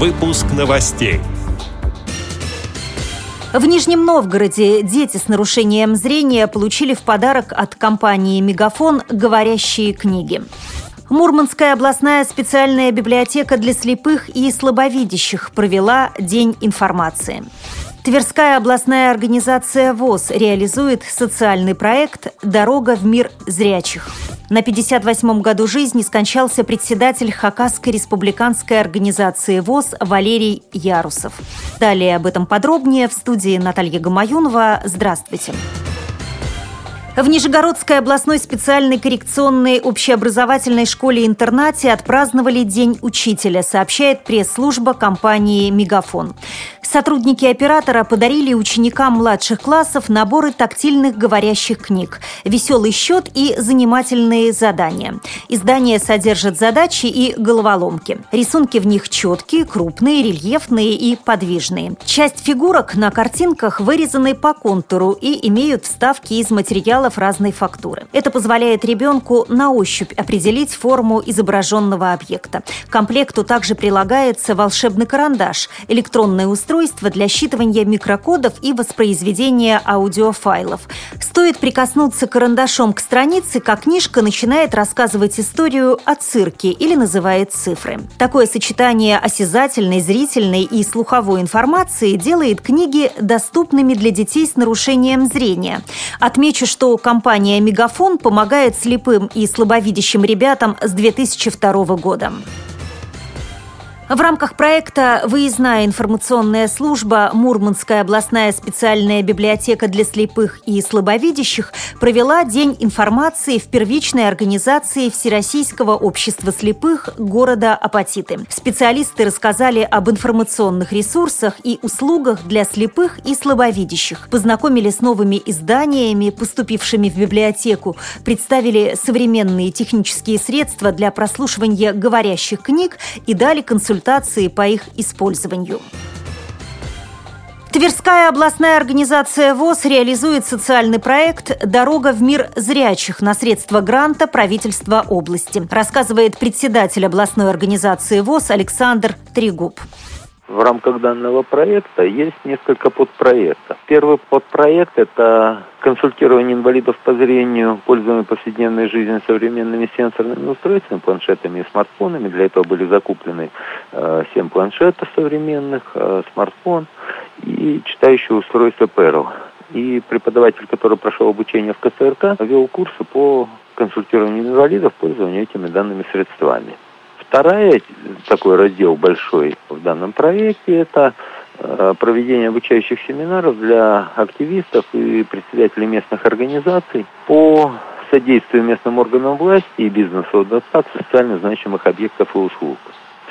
Выпуск новостей. В Нижнем Новгороде дети с нарушением зрения получили в подарок от компании «Мегафон» говорящие книги. Мурманская областная специальная библиотека для слепых и слабовидящих провела День информации. Тверская областная организация ВОЗ реализует социальный проект «Дорога в мир зрячих». На 58-м году жизни скончался председатель Хакасской республиканской организации ВОЗ Валерий Ярусов. Далее об этом подробнее в студии Наталья Гамаюнова. Здравствуйте. В Нижегородской областной специальной коррекционной общеобразовательной школе-интернате отпраздновали День учителя, сообщает пресс-служба компании «Мегафон». Сотрудники оператора подарили ученикам младших классов наборы тактильных говорящих книг, веселый счет и занимательные задания. Издания содержат задачи и головоломки. Рисунки в них четкие, крупные, рельефные и подвижные. Часть фигурок на картинках вырезаны по контуру и имеют вставки из материалов разной фактуры. Это позволяет ребенку на ощупь определить форму изображенного объекта. К комплекту также прилагается волшебный карандаш, электронное устройство для считывания микрокодов и воспроизведения аудиофайлов. Стоит прикоснуться карандашом к странице, как книжка начинает рассказывать историю о цирке или называет цифры. Такое сочетание осязательной, зрительной и слуховой информации делает книги доступными для детей с нарушением зрения. Отмечу, что компания «Мегафон» помогает слепым и слабовидящим ребятам с 2002 года. В рамках проекта «Выездная информационная служба» Мурманская областная специальная библиотека для слепых и слабовидящих провела День информации в первичной организации Всероссийского общества слепых города Апатиты. Специалисты рассказали об информационных ресурсах и услугах для слепых и слабовидящих, познакомили с новыми изданиями, поступившими в библиотеку, представили современные технические средства для прослушивания говорящих книг и дали консультации консультации по их использованию. Тверская областная организация ВОЗ реализует социальный проект «Дорога в мир зрячих» на средства гранта правительства области, рассказывает председатель областной организации ВОЗ Александр Тригуб. В рамках данного проекта есть несколько подпроектов. Первый подпроект – это консультирование инвалидов по зрению, пользуемые повседневной жизнью современными сенсорными устройствами, планшетами и смартфонами. Для этого были закуплены э, 7 планшетов современных, э, смартфон и читающее устройство Perl. И преподаватель, который прошел обучение в КСРК, вел курсы по консультированию инвалидов, пользованию этими данными средствами. Вторая, такой раздел большой в данном проекте, это э, проведение обучающих семинаров для активистов и представителей местных организаций по содействию местным органам власти и бизнесу адаптации социально значимых объектов и услуг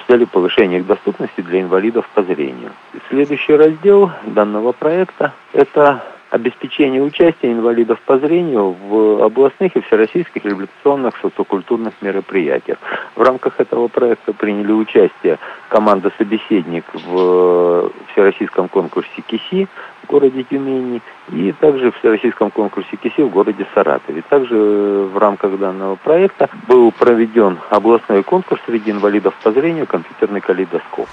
с целью повышения их доступности для инвалидов по зрению. Следующий раздел данного проекта – это обеспечение участия инвалидов по зрению в областных и всероссийских реабилитационных социокультурных мероприятиях. В рамках этого проекта приняли участие команда «Собеседник» в всероссийском конкурсе КИСИ городе Тюмени и также в всероссийском конкурсе КИСИ в городе Саратове. Также в рамках данного проекта был проведен областной конкурс среди инвалидов по зрению «Компьютерный калейдоскоп».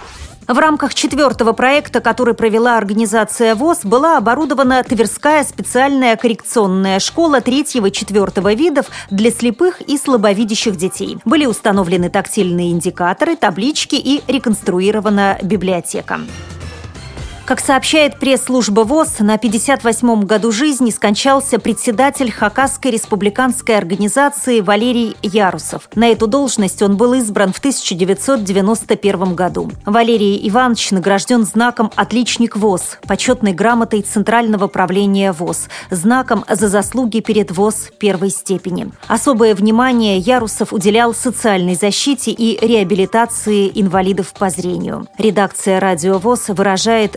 В рамках четвертого проекта, который провела организация ВОЗ, была оборудована Тверская специальная коррекционная школа третьего и четвертого видов для слепых и слабовидящих детей. Были установлены тактильные индикаторы, таблички и реконструирована библиотека. Как сообщает пресс-служба ВОЗ, на 58-м году жизни скончался председатель Хакасской республиканской организации Валерий Ярусов. На эту должность он был избран в 1991 году. Валерий Иванович награжден знаком «Отличник ВОЗ», почетной грамотой Центрального правления ВОЗ, знаком за заслуги перед ВОЗ первой степени. Особое внимание Ярусов уделял социальной защите и реабилитации инвалидов по зрению. Редакция «Радио ВОЗ» выражает